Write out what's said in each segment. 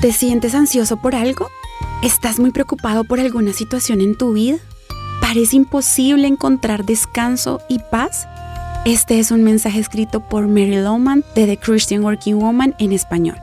¿Te sientes ansioso por algo? ¿Estás muy preocupado por alguna situación en tu vida? ¿Parece imposible encontrar descanso y paz? Este es un mensaje escrito por Mary Lowman de The Christian Working Woman en español.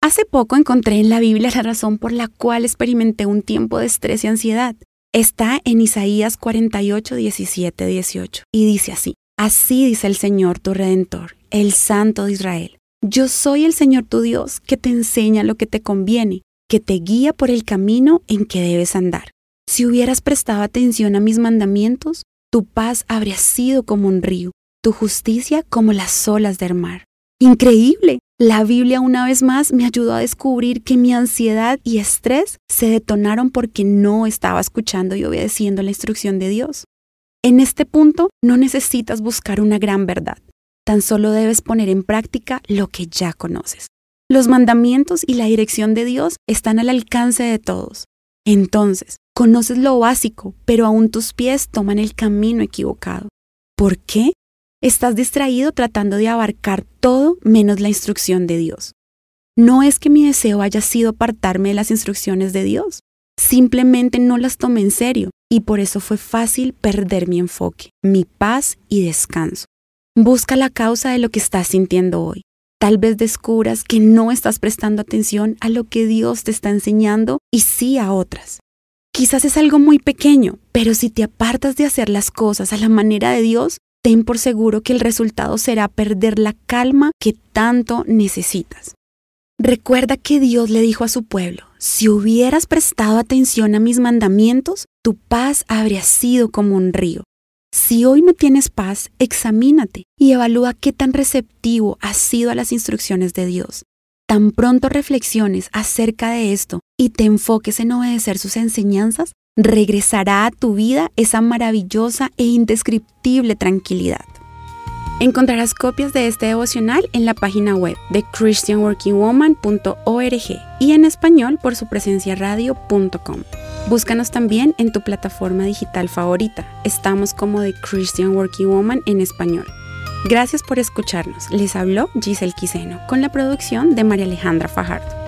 Hace poco encontré en la Biblia la razón por la cual experimenté un tiempo de estrés y ansiedad. Está en Isaías 48, 17, 18 y dice así, Así dice el Señor tu Redentor, el Santo de Israel. Yo soy el Señor tu Dios que te enseña lo que te conviene, que te guía por el camino en que debes andar. Si hubieras prestado atención a mis mandamientos, tu paz habría sido como un río, tu justicia como las olas del mar. Increíble. La Biblia una vez más me ayudó a descubrir que mi ansiedad y estrés se detonaron porque no estaba escuchando y obedeciendo la instrucción de Dios. En este punto no necesitas buscar una gran verdad. Tan solo debes poner en práctica lo que ya conoces. Los mandamientos y la dirección de Dios están al alcance de todos. Entonces, conoces lo básico, pero aún tus pies toman el camino equivocado. ¿Por qué? Estás distraído tratando de abarcar todo menos la instrucción de Dios. No es que mi deseo haya sido apartarme de las instrucciones de Dios, simplemente no las tomé en serio y por eso fue fácil perder mi enfoque, mi paz y descanso. Busca la causa de lo que estás sintiendo hoy. Tal vez descubras que no estás prestando atención a lo que Dios te está enseñando y sí a otras. Quizás es algo muy pequeño, pero si te apartas de hacer las cosas a la manera de Dios, ten por seguro que el resultado será perder la calma que tanto necesitas. Recuerda que Dios le dijo a su pueblo, si hubieras prestado atención a mis mandamientos, tu paz habría sido como un río. Si hoy no tienes paz, examínate y evalúa qué tan receptivo has sido a las instrucciones de Dios. Tan pronto reflexiones acerca de esto y te enfoques en obedecer sus enseñanzas, regresará a tu vida esa maravillosa e indescriptible tranquilidad. Encontrarás copias de este devocional en la página web de christianworkingwoman.org y en español por su presencia radio.com. Búscanos también en tu plataforma digital favorita. Estamos como The Christian Working Woman en español. Gracias por escucharnos. Les habló Giselle Quiseno con la producción de María Alejandra Fajardo.